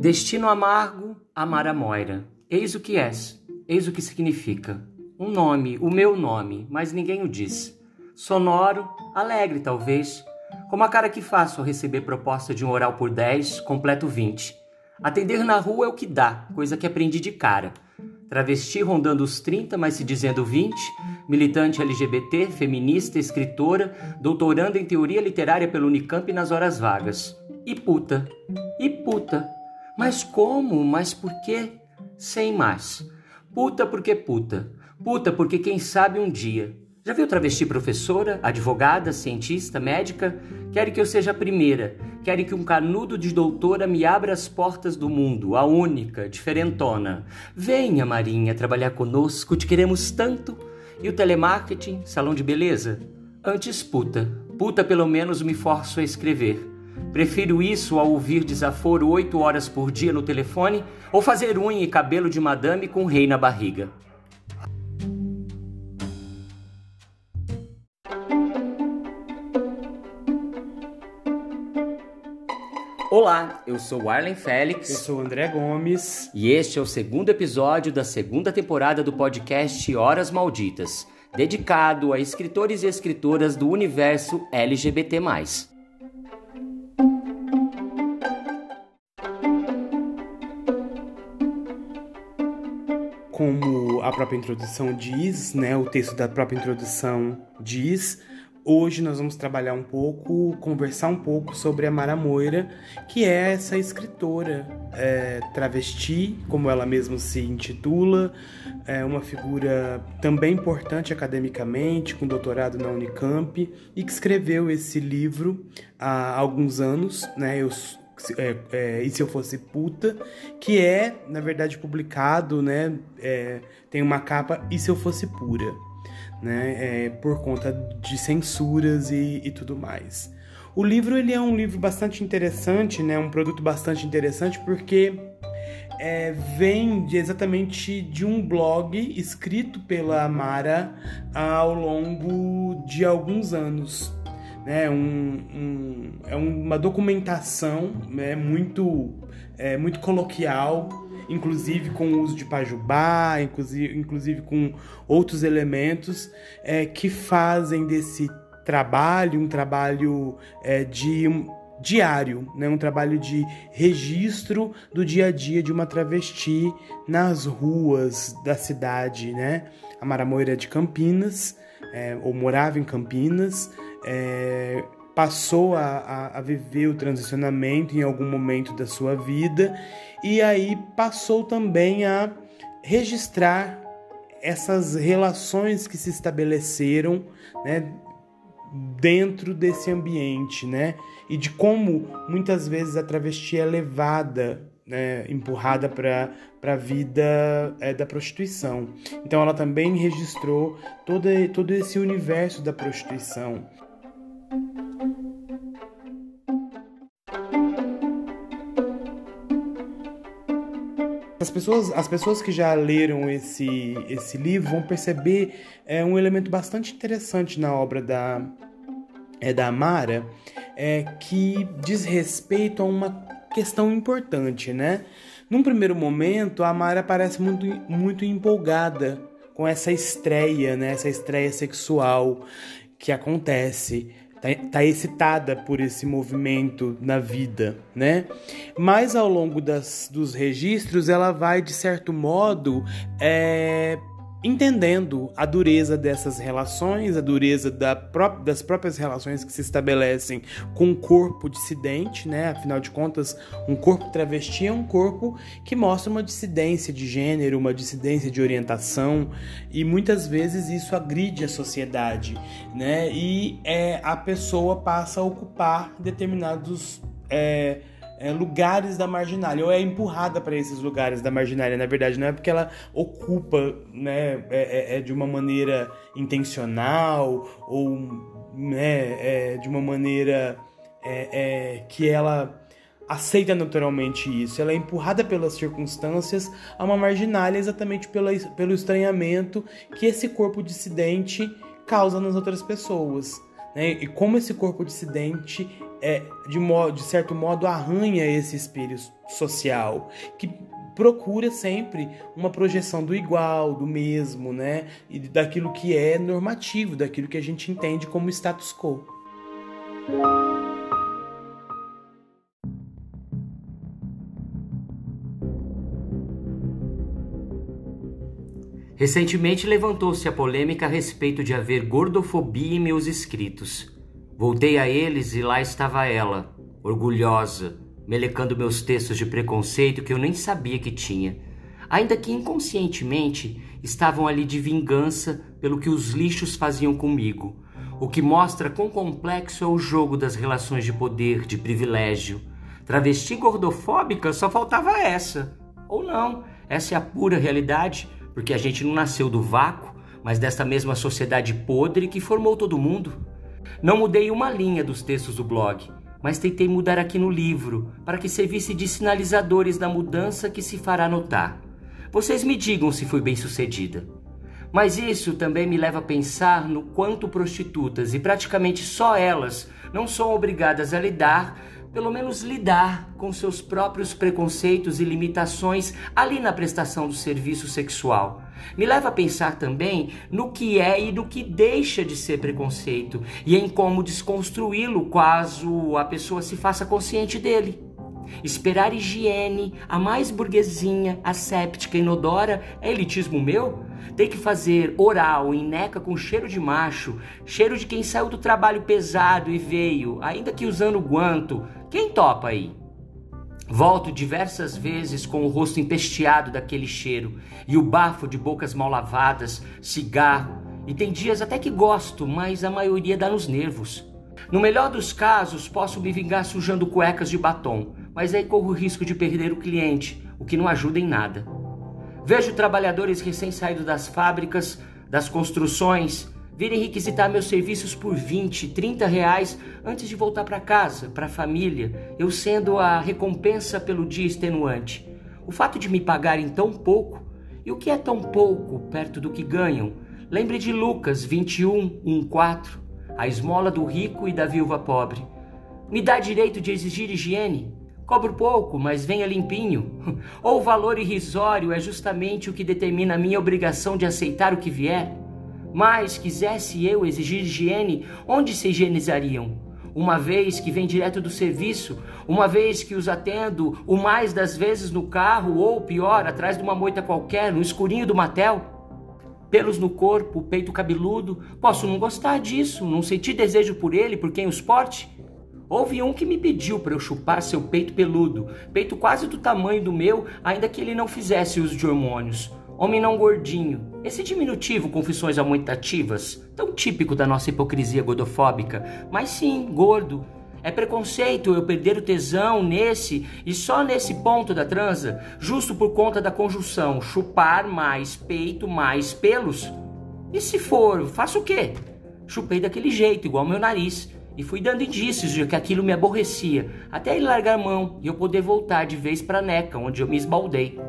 Destino amargo, amar a Moira. Eis o que és, eis o que significa. Um nome, o meu nome, mas ninguém o diz. Sonoro, alegre talvez, como a cara que faço ao receber proposta de um oral por 10, completo 20. Atender na rua é o que dá, coisa que aprendi de cara. Travesti rondando os 30, mas se dizendo 20, militante LGBT, feminista, escritora, doutorando em teoria literária pelo Unicamp nas horas vagas. E puta. E puta. Mas como? Mas por quê? Sem mais. Puta porque puta. Puta porque quem sabe um dia. Já viu travesti professora, advogada, cientista, médica? Querem que eu seja a primeira. Querem que um canudo de doutora me abra as portas do mundo, a única, diferentona. Venha, Marinha, trabalhar conosco, te queremos tanto. E o telemarketing, salão de beleza? Antes puta. Puta pelo menos me forço a escrever. Prefiro isso ao ouvir desaforo oito horas por dia no telefone ou fazer unha e cabelo de madame com rei na barriga. Olá, eu sou Arlen Félix. Eu sou André Gomes. E este é o segundo episódio da segunda temporada do podcast Horas Malditas, dedicado a escritores e escritoras do universo LGBT. Como a própria introdução diz, né, o texto da própria introdução diz, Hoje nós vamos trabalhar um pouco, conversar um pouco sobre a Mara Moira, que é essa escritora é, travesti, como ela mesma se intitula, é uma figura também importante academicamente, com doutorado na Unicamp, e que escreveu esse livro há alguns anos, né? Eu, é, é, e se eu fosse puta, que é, na verdade, publicado, né? É, tem uma capa E se eu fosse pura né, é, por conta de censuras e, e, tudo mais. O livro ele é um livro bastante interessante, né, um produto bastante interessante porque é, vem de, exatamente de um blog escrito pela Amara ao longo de alguns anos. Né, um, um, é uma documentação né, muito, é, muito coloquial inclusive com o uso de pajubá, inclusive, inclusive com outros elementos é, que fazem desse trabalho um trabalho é, de um, diário, né? um trabalho de registro do dia a dia de uma travesti nas ruas da cidade. Né? A Mara Moira é de Campinas, é, ou morava em Campinas, é, passou a, a, a, viver o transicionamento em algum momento da sua vida e aí passou também a registrar essas relações que se estabeleceram né, dentro desse ambiente, né? E de como muitas vezes a travesti é levada, né, empurrada para a vida é, da prostituição. Então ela também registrou todo, todo esse universo da prostituição. As pessoas, as pessoas que já leram esse, esse livro vão perceber é, um elemento bastante interessante na obra da, é, da Amara, é, que diz respeito a uma questão importante, né? Num primeiro momento, a Amara parece muito, muito empolgada com essa estreia, né? Essa estreia sexual que acontece tá, tá excitada por esse movimento na vida, né? Mas ao longo das, dos registros, ela vai, de certo modo, é, entendendo a dureza dessas relações, a dureza da pró das próprias relações que se estabelecem com o corpo dissidente, né? Afinal de contas, um corpo travesti é um corpo que mostra uma dissidência de gênero, uma dissidência de orientação, e muitas vezes isso agride a sociedade, né? E é, a pessoa passa a ocupar determinados é, é, lugares da marginalia, ou é empurrada para esses lugares da marginalia, na verdade, não é porque ela ocupa né, é, é, é de uma maneira intencional ou né, é, de uma maneira é, é, que ela aceita naturalmente isso. Ela é empurrada pelas circunstâncias a uma marginalia exatamente pela, pelo estranhamento que esse corpo dissidente causa nas outras pessoas né? E como esse corpo dissidente é, de, modo, de certo modo arranha esse espírito social que procura sempre uma projeção do igual, do mesmo, né? E daquilo que é normativo, daquilo que a gente entende como status quo. Recentemente levantou-se a polêmica a respeito de haver gordofobia em meus escritos. Voltei a eles e lá estava ela, orgulhosa, melecando meus textos de preconceito que eu nem sabia que tinha, ainda que inconscientemente estavam ali de vingança pelo que os lixos faziam comigo, o que mostra quão complexo é o jogo das relações de poder, de privilégio. Travesti gordofóbica só faltava essa. Ou não, essa é a pura realidade porque a gente não nasceu do vácuo, mas desta mesma sociedade podre que formou todo mundo. Não mudei uma linha dos textos do blog, mas tentei mudar aqui no livro, para que servisse de sinalizadores da mudança que se fará notar. Vocês me digam se fui bem sucedida. Mas isso também me leva a pensar no quanto prostitutas, e praticamente só elas, não são obrigadas a lidar pelo menos lidar com seus próprios preconceitos e limitações ali na prestação do serviço sexual. Me leva a pensar também no que é e no que deixa de ser preconceito e em como desconstruí-lo caso a pessoa se faça consciente dele. Esperar higiene, a mais burguesinha, asséptica inodora, é elitismo meu? Ter que fazer oral em neca com cheiro de macho, cheiro de quem saiu do trabalho pesado e veio, ainda que usando guanto, quem topa aí? Volto diversas vezes com o rosto empesteado daquele cheiro e o bafo de bocas mal lavadas, cigarro, e tem dias até que gosto, mas a maioria dá nos nervos. No melhor dos casos, posso me vingar sujando cuecas de batom, mas aí corro o risco de perder o cliente, o que não ajuda em nada. Vejo trabalhadores recém-saídos das fábricas, das construções, virem requisitar meus serviços por 20, 30 reais antes de voltar para casa, para a família, eu sendo a recompensa pelo dia extenuante. O fato de me pagarem tão pouco, e o que é tão pouco perto do que ganham? Lembre de Lucas 21, 1, 4, a esmola do rico e da viúva pobre. Me dá direito de exigir higiene? Cobro pouco, mas venha limpinho. Ou o valor irrisório é justamente o que determina a minha obrigação de aceitar o que vier? Mas, quisesse eu exigir higiene, onde se higienizariam? Uma vez que vem direto do serviço, uma vez que os atendo o mais das vezes no carro ou pior, atrás de uma moita qualquer, no escurinho do motel? Pelos no corpo, peito cabeludo, posso não gostar disso, não sentir desejo por ele, por quem os porte? Houve um que me pediu para eu chupar seu peito peludo, peito quase do tamanho do meu, ainda que ele não fizesse uso de hormônios. Homem não gordinho. Esse diminutivo com fissões aumentativas, tão típico da nossa hipocrisia godofóbica, mas sim, gordo. É preconceito eu perder o tesão nesse e só nesse ponto da transa, justo por conta da conjunção chupar mais peito mais pelos? E se for, faço o quê? Chupei daquele jeito, igual meu nariz e fui dando indícios de que aquilo me aborrecia, até ele largar a mão e eu poder voltar de vez para a neca, onde eu me esbaldei.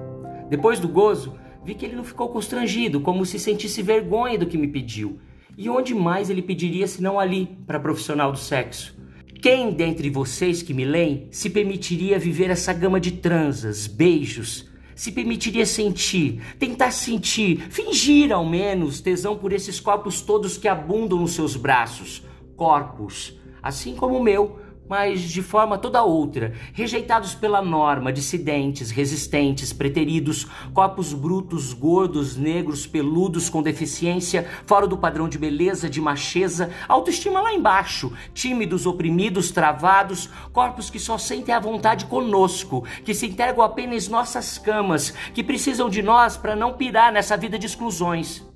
Depois do gozo, vi que ele não ficou constrangido, como se sentisse vergonha do que me pediu. E onde mais ele pediria senão ali, para profissional do sexo? Quem dentre vocês que me leem se permitiria viver essa gama de transas, beijos, se permitiria sentir, tentar sentir, fingir ao menos tesão por esses corpos todos que abundam nos seus braços, corpos, assim como o meu, mas de forma toda outra, rejeitados pela norma, dissidentes, resistentes, preteridos, corpos brutos, gordos, negros, peludos, com deficiência, fora do padrão de beleza, de macheza, autoestima lá embaixo, tímidos, oprimidos, travados, corpos que só sentem a vontade conosco, que se entregam apenas nossas camas, que precisam de nós para não pirar nessa vida de exclusões.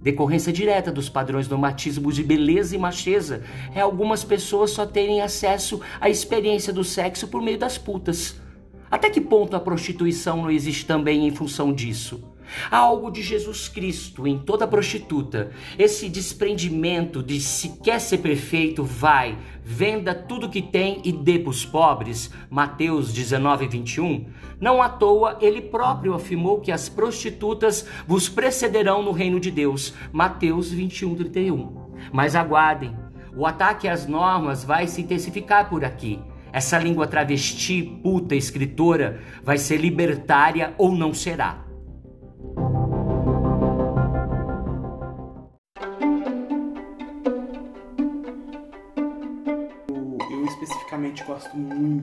Decorrência direta dos padrões normatismos de beleza e macheza é algumas pessoas só terem acesso à experiência do sexo por meio das putas. Até que ponto a prostituição não existe também em função disso? Há algo de Jesus Cristo em toda prostituta. Esse desprendimento de se quer ser perfeito, vai, venda tudo que tem e dê para os pobres. Mateus 19, 21. Não à toa, ele próprio afirmou que as prostitutas vos precederão no reino de Deus. Mateus 21, 31. Mas aguardem. O ataque às normas vai se intensificar por aqui. Essa língua travesti, puta, escritora, vai ser libertária ou não será.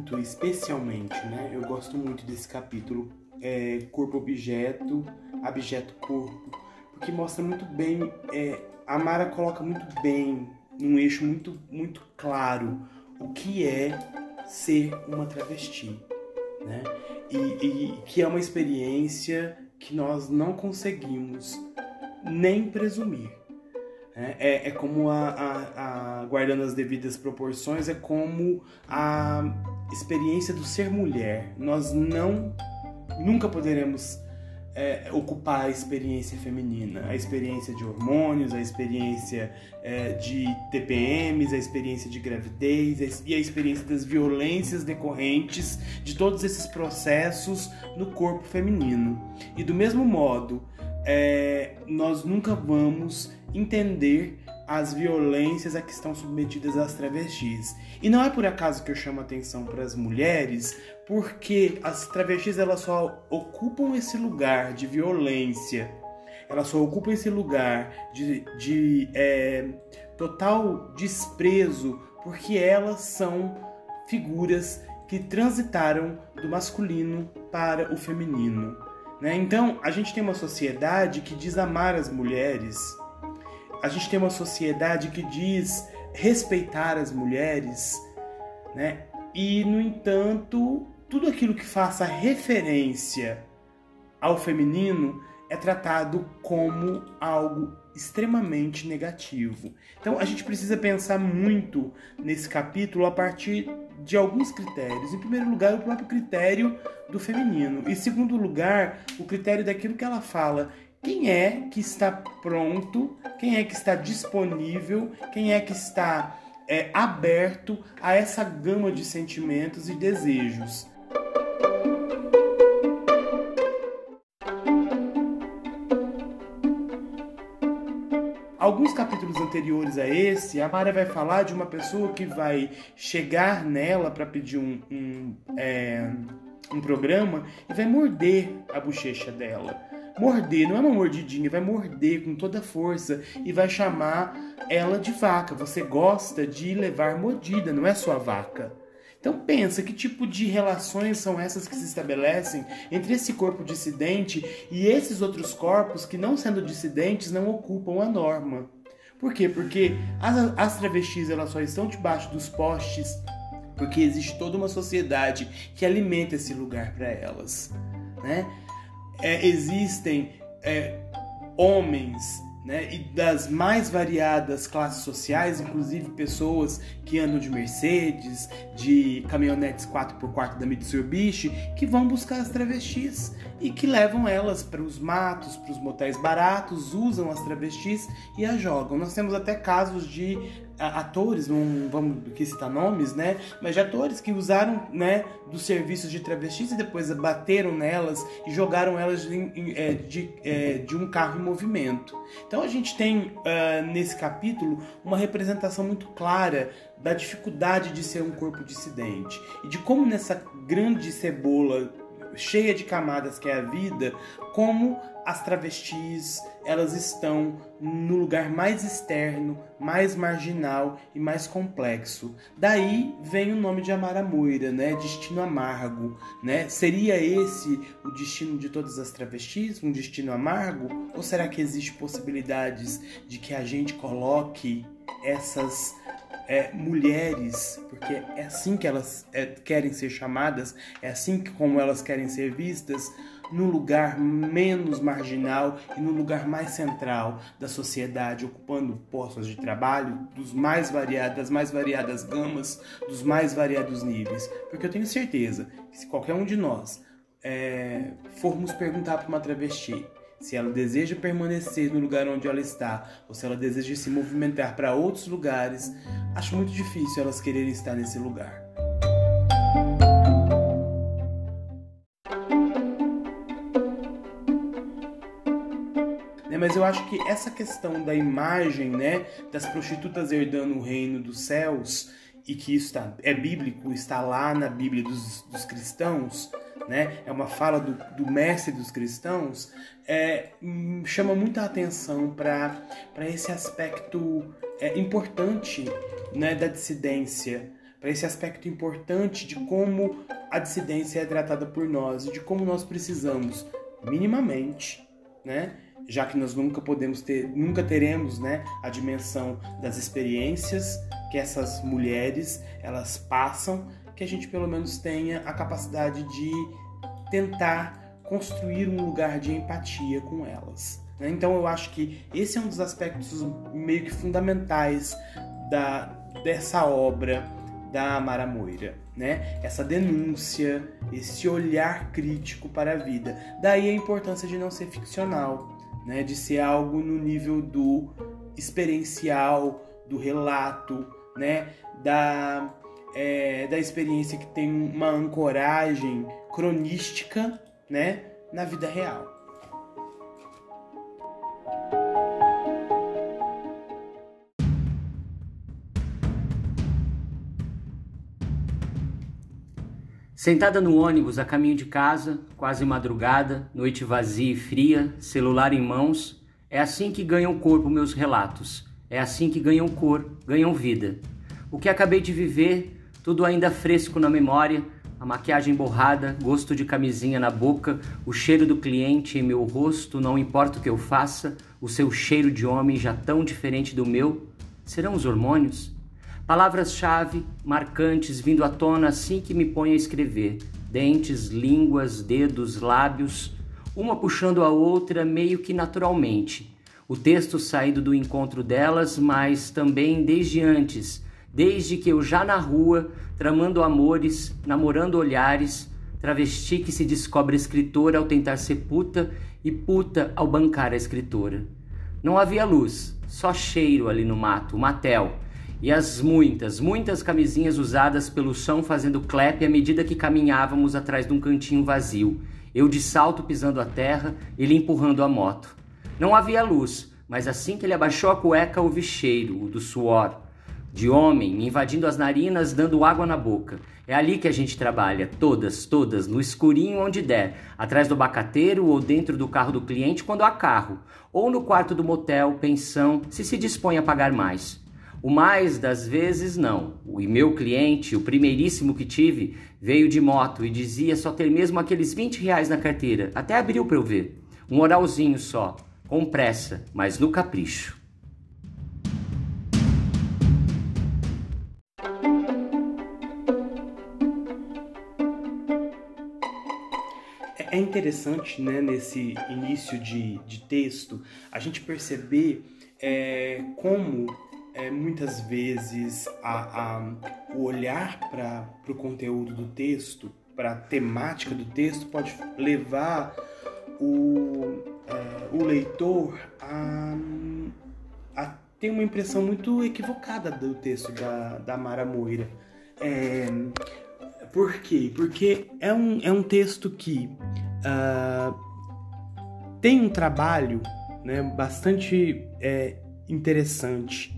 Muito, especialmente, né? Eu gosto muito desse capítulo é, corpo-objeto, objeto-corpo, porque mostra muito bem, é, a Mara coloca muito bem, num eixo muito, muito claro, o que é ser uma travesti, né? E, e que é uma experiência que nós não conseguimos nem presumir. Né? É, é como a, a, a, guardando as devidas proporções, é como a experiência do ser mulher. Nós não nunca poderemos é, ocupar a experiência feminina, a experiência de hormônios, a experiência é, de TPMs, a experiência de gravidez e a experiência das violências decorrentes de todos esses processos no corpo feminino. E do mesmo modo, é, nós nunca vamos entender as violências a que estão submetidas as travestis. E não é por acaso que eu chamo atenção para as mulheres, porque as travestis elas só ocupam esse lugar de violência, elas só ocupam esse lugar de, de é, total desprezo, porque elas são figuras que transitaram do masculino para o feminino. Né? Então, a gente tem uma sociedade que diz amar as mulheres, a gente tem uma sociedade que diz respeitar as mulheres, né? E, no entanto, tudo aquilo que faça referência ao feminino é tratado como algo extremamente negativo. Então a gente precisa pensar muito nesse capítulo a partir de alguns critérios. Em primeiro lugar, o próprio critério do feminino. Em segundo lugar, o critério daquilo que ela fala. Quem é que está pronto? Quem é que está disponível? Quem é que está é, aberto a essa gama de sentimentos e desejos? Alguns capítulos anteriores a esse, a Mara vai falar de uma pessoa que vai chegar nela para pedir um, um, é, um programa e vai morder a bochecha dela. Morder, não é uma mordidinha, vai morder com toda força e vai chamar ela de vaca. Você gosta de levar mordida, não é sua vaca. Então pensa que tipo de relações são essas que se estabelecem entre esse corpo dissidente e esses outros corpos que, não sendo dissidentes, não ocupam a norma. Por quê? Porque as, as travestis elas só estão debaixo dos postes porque existe toda uma sociedade que alimenta esse lugar para elas. Né? É, existem é, homens né, e das mais variadas classes sociais, inclusive pessoas que andam de Mercedes, de caminhonetes 4x4 da Mitsubishi, que vão buscar as travestis e que levam elas para os matos, para os motéis baratos, usam as travestis e as jogam. Nós temos até casos de atores, não vamos aqui citar nomes, né? Mas de atores que usaram, né, dos serviços de travestis e depois bateram nelas e jogaram elas de, é, de, é, de um carro em movimento. Então a gente tem uh, nesse capítulo uma representação muito clara da dificuldade de ser um corpo dissidente e de como nessa grande cebola cheia de camadas que é a vida, como as travestis elas estão no lugar mais externo, mais marginal e mais complexo. Daí vem o nome de Amara Moira, né? Destino amargo, né? Seria esse o destino de todas as travestis, um destino amargo? Ou será que existe possibilidades de que a gente coloque essas é, mulheres, porque é assim que elas é, querem ser chamadas, é assim que, como elas querem ser vistas, no lugar menos marginal e no lugar mais central da sociedade, ocupando postos de trabalho dos mais variados, das mais variadas gamas, dos mais variados níveis. Porque eu tenho certeza que se qualquer um de nós é, formos perguntar para uma travesti se ela deseja permanecer no lugar onde ela está ou se ela deseja se movimentar para outros lugares, acho muito difícil elas quererem estar nesse lugar. né? Mas eu acho que essa questão da imagem, né, das prostitutas herdando o reino dos céus e que isso tá, é bíblico, está lá na Bíblia dos, dos cristãos, né? É uma fala do, do mestre dos cristãos, é, hum, chama muita atenção para esse aspecto é, importante né, da dissidência, para esse aspecto importante de como a dissidência é tratada por nós e de como nós precisamos, minimamente, né? Já que nós nunca podemos ter, nunca teremos, né, a dimensão das experiências que essas mulheres elas passam, que a gente pelo menos tenha a capacidade de tentar construir um lugar de empatia com elas. Né? Então eu acho que esse é um dos aspectos meio que fundamentais da, dessa obra da Amara Moira, né? Essa denúncia, esse olhar crítico para a vida. Daí a importância de não ser ficcional, né? De ser algo no nível do experiencial, do relato, né? Da, é, da experiência que tem uma ancoragem cronística, né? Na vida real. Sentada no ônibus a caminho de casa, quase madrugada, noite vazia e fria, celular em mãos, é assim que ganham corpo meus relatos. É assim que ganham cor, ganham vida. O que acabei de viver, tudo ainda fresco na memória, a maquiagem borrada, gosto de camisinha na boca, o cheiro do cliente em meu rosto, não importa o que eu faça, o seu cheiro de homem já tão diferente do meu, serão os hormônios? Palavras-chave marcantes vindo à tona assim que me ponho a escrever. Dentes, línguas, dedos, lábios, uma puxando a outra meio que naturalmente. O texto saído do encontro delas, mas também desde antes, desde que eu já na rua, tramando amores, namorando olhares, travesti que se descobre escritora ao tentar ser puta e puta ao bancar a escritora. Não havia luz, só cheiro ali no mato, matel e as muitas, muitas camisinhas usadas pelo chão fazendo clap à medida que caminhávamos atrás de um cantinho vazio. Eu de salto pisando a terra, ele empurrando a moto. Não havia luz, mas assim que ele abaixou a cueca, houve cheiro, o do suor. De homem, me invadindo as narinas, dando água na boca. É ali que a gente trabalha, todas, todas, no escurinho onde der, atrás do bacateiro ou dentro do carro do cliente quando há carro, ou no quarto do motel, pensão, se se dispõe a pagar mais. O mais das vezes não. O meu cliente, o primeiríssimo que tive, veio de moto e dizia só ter mesmo aqueles 20 reais na carteira. Até abriu para eu ver. Um oralzinho só, com pressa, mas no capricho. Interessante, né, nesse início de, de texto, a gente perceber é, como é, muitas vezes a, a o olhar para o conteúdo do texto, para a temática do texto, pode levar o, é, o leitor a, a ter uma impressão muito equivocada do texto da, da Mara Moira. É, por quê? Porque é um, é um texto que uh, tem um trabalho né, bastante é, interessante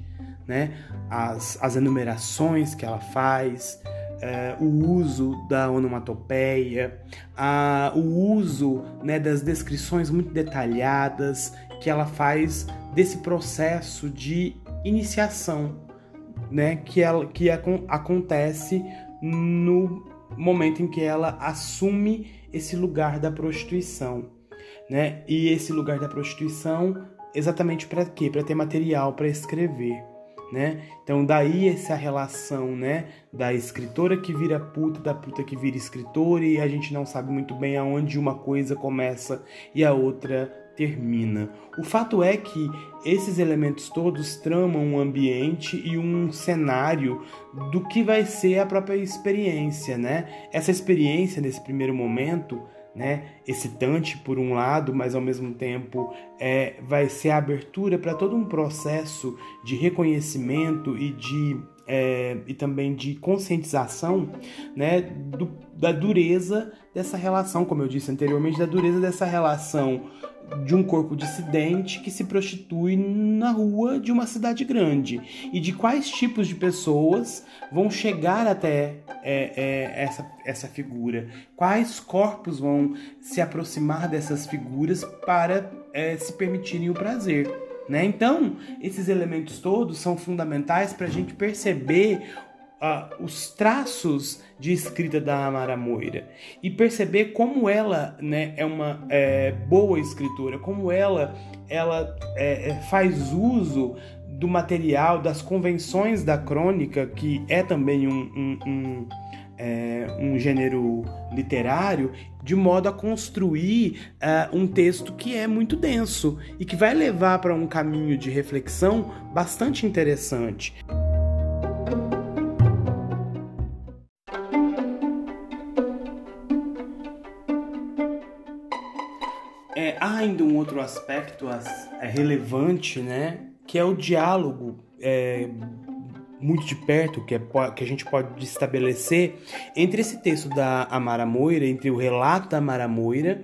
né? as, as enumerações que ela faz, é, o uso da onomatopeia, a, o uso né, das descrições muito detalhadas que ela faz desse processo de iniciação né, que, ela, que acontece no momento em que ela assume esse lugar da prostituição. Né? E esse lugar da prostituição exatamente para quê? Para ter material para escrever né? Então daí essa relação, né, da escritora que vira puta, da puta que vira escritora e a gente não sabe muito bem aonde uma coisa começa e a outra termina. O fato é que esses elementos todos tramam um ambiente e um cenário do que vai ser a própria experiência, né? Essa experiência nesse primeiro momento né, excitante por um lado, mas ao mesmo tempo é, vai ser a abertura para todo um processo de reconhecimento e de é, e também de conscientização né, do, da dureza dessa relação, como eu disse anteriormente, da dureza dessa relação de um corpo dissidente que se prostitui na rua de uma cidade grande e de quais tipos de pessoas vão chegar até é, é, essa, essa figura, quais corpos vão se aproximar dessas figuras para é, se permitirem o prazer. Né? Então, esses elementos todos são fundamentais para a gente perceber uh, os traços de escrita da Amara Moira e perceber como ela né, é uma é, boa escritora, como ela, ela é, é, faz uso do material, das convenções da crônica, que é também um, um, um, é, um gênero literário, de modo a construir uh, um texto que é muito denso e que vai levar para um caminho de reflexão bastante interessante. Há ainda um outro aspecto é relevante, né? Que é o diálogo é, muito de perto que, é, que a gente pode estabelecer entre esse texto da Amara Moira, entre o relato da Amara Moira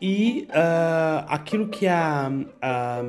e uh, aquilo que a, a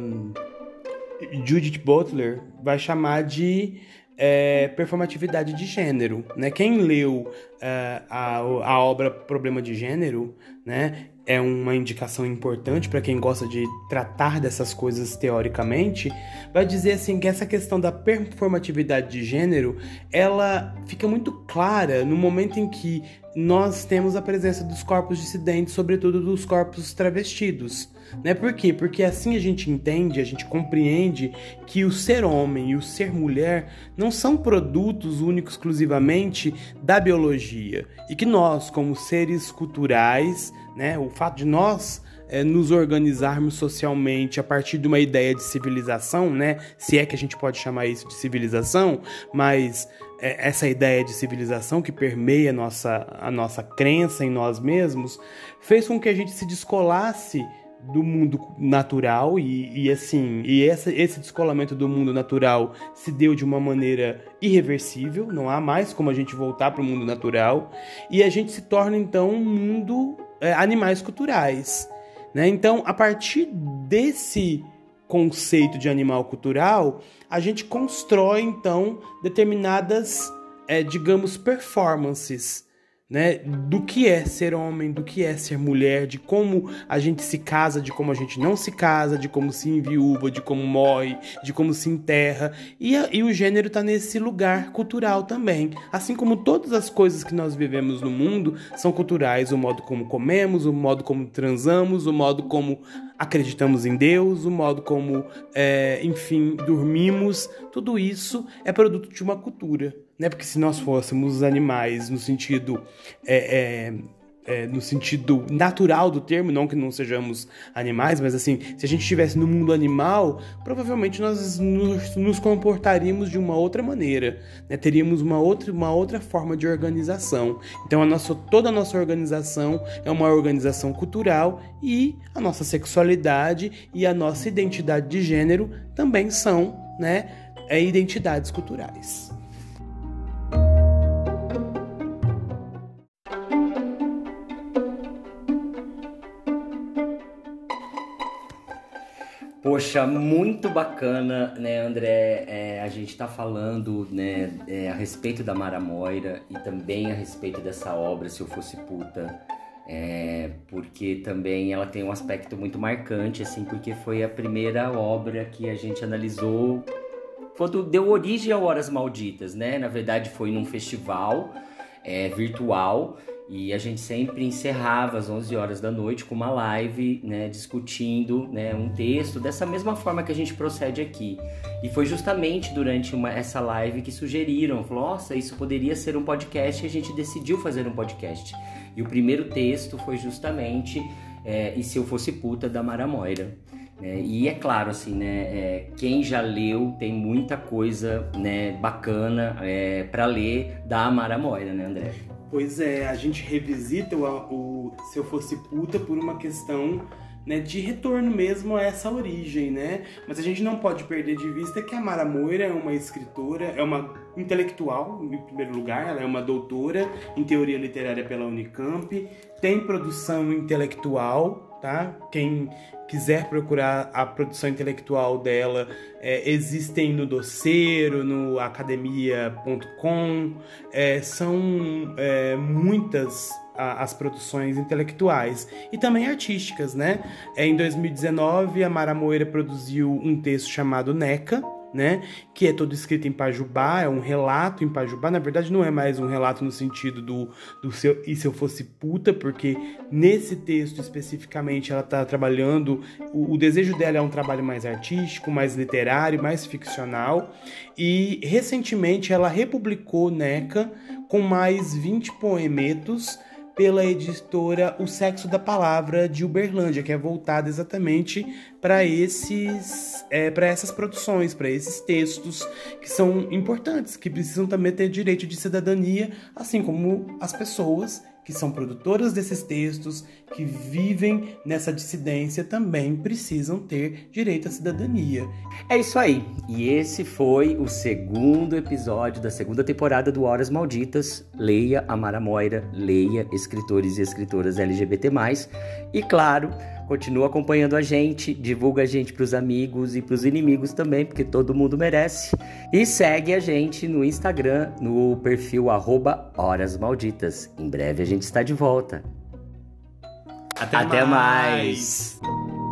Judith Butler vai chamar de é, performatividade de gênero. Né? Quem leu é, a, a obra Problema de Gênero né, é uma indicação importante para quem gosta de tratar dessas coisas teoricamente, vai dizer assim que essa questão da performatividade de gênero, ela fica muito clara no momento em que nós temos a presença dos corpos dissidentes, sobretudo dos corpos travestidos. Né? Por quê? Porque assim a gente entende, a gente compreende que o ser homem e o ser mulher não são produtos únicos exclusivamente da biologia e que nós, como seres culturais, né, o fato de nós é, nos organizarmos socialmente a partir de uma ideia de civilização, né, se é que a gente pode chamar isso de civilização, mas é, essa ideia de civilização que permeia a nossa, a nossa crença em nós mesmos, fez com que a gente se descolasse do mundo natural e, e assim e essa, esse descolamento do mundo natural se deu de uma maneira irreversível não há mais como a gente voltar para o mundo natural e a gente se torna então um mundo animais culturais né? Então a partir desse conceito de animal cultural a gente constrói então determinadas é, digamos performances né, do que é ser homem, do que é ser mulher, de como a gente se casa, de como a gente não se casa, de como se enviúva, de como morre, de como se enterra. E, e o gênero está nesse lugar cultural também. Assim como todas as coisas que nós vivemos no mundo são culturais, o modo como comemos, o modo como transamos, o modo como acreditamos em Deus, o modo como, é, enfim, dormimos, tudo isso é produto de uma cultura. Né? Porque se nós fôssemos animais no sentido é, é, é, no sentido natural do termo, não que não sejamos animais, mas assim, se a gente estivesse no mundo animal, provavelmente nós nos, nos comportaríamos de uma outra maneira, né? teríamos uma outra, uma outra forma de organização. Então, a nossa, toda a nossa organização é uma organização cultural e a nossa sexualidade e a nossa identidade de gênero também são né, é, identidades culturais. Poxa, muito bacana, né, André? É, a gente está falando né, é, a respeito da Mara Moira e também a respeito dessa obra, Se Eu Fosse Puta, é, porque também ela tem um aspecto muito marcante, assim, porque foi a primeira obra que a gente analisou quando deu origem a Horas Malditas, né? Na verdade, foi num festival é, virtual e a gente sempre encerrava às 11 horas da noite com uma live, né, discutindo né, um texto, dessa mesma forma que a gente procede aqui. E foi justamente durante uma, essa live que sugeriram, falou, nossa, isso poderia ser um podcast, e a gente decidiu fazer um podcast. E o primeiro texto foi justamente é, E Se Eu Fosse Puta, da Mara Moira. É, e é claro, assim, né, é, quem já leu tem muita coisa né, bacana é, para ler da Mara Moira, né, André? Pois é, a gente revisita o, o Se Eu Fosse Puta por uma questão né, de retorno mesmo a essa origem, né? Mas a gente não pode perder de vista que a Mara Moira é uma escritora, é uma intelectual, em primeiro lugar, ela é uma doutora em teoria literária pela Unicamp, tem produção intelectual tá? Quem quiser procurar a produção intelectual dela, é, existem no Doceiro, no academia.com, é, são é, muitas as produções intelectuais e também artísticas, né? É, em 2019, a Mara Moeira produziu um texto chamado NECA, né? Que é todo escrito em Pajubá, é um relato em Pajubá. Na verdade, não é mais um relato no sentido do, do seu, e se eu fosse puta, porque nesse texto especificamente ela está trabalhando. O, o, desejo dela é um trabalho mais artístico, mais literário, mais ficcional. E recentemente ela republicou NECA com mais 20 poemetos pela editora O Sexo da Palavra de Uberlândia, que é voltada exatamente para esses, é, para essas produções, para esses textos que são importantes, que precisam também ter direito de cidadania, assim como as pessoas que são produtoras desses textos, que vivem nessa dissidência, também precisam ter direito à cidadania. É isso aí. E esse foi o segundo episódio da segunda temporada do Horas Malditas. Leia Amara Moira, leia escritores e escritoras LGBT+. E claro, Continua acompanhando a gente, divulga a gente para os amigos e para os inimigos também, porque todo mundo merece. E segue a gente no Instagram, no perfil Horas Malditas. Em breve a gente está de volta. Até, Até mais. mais.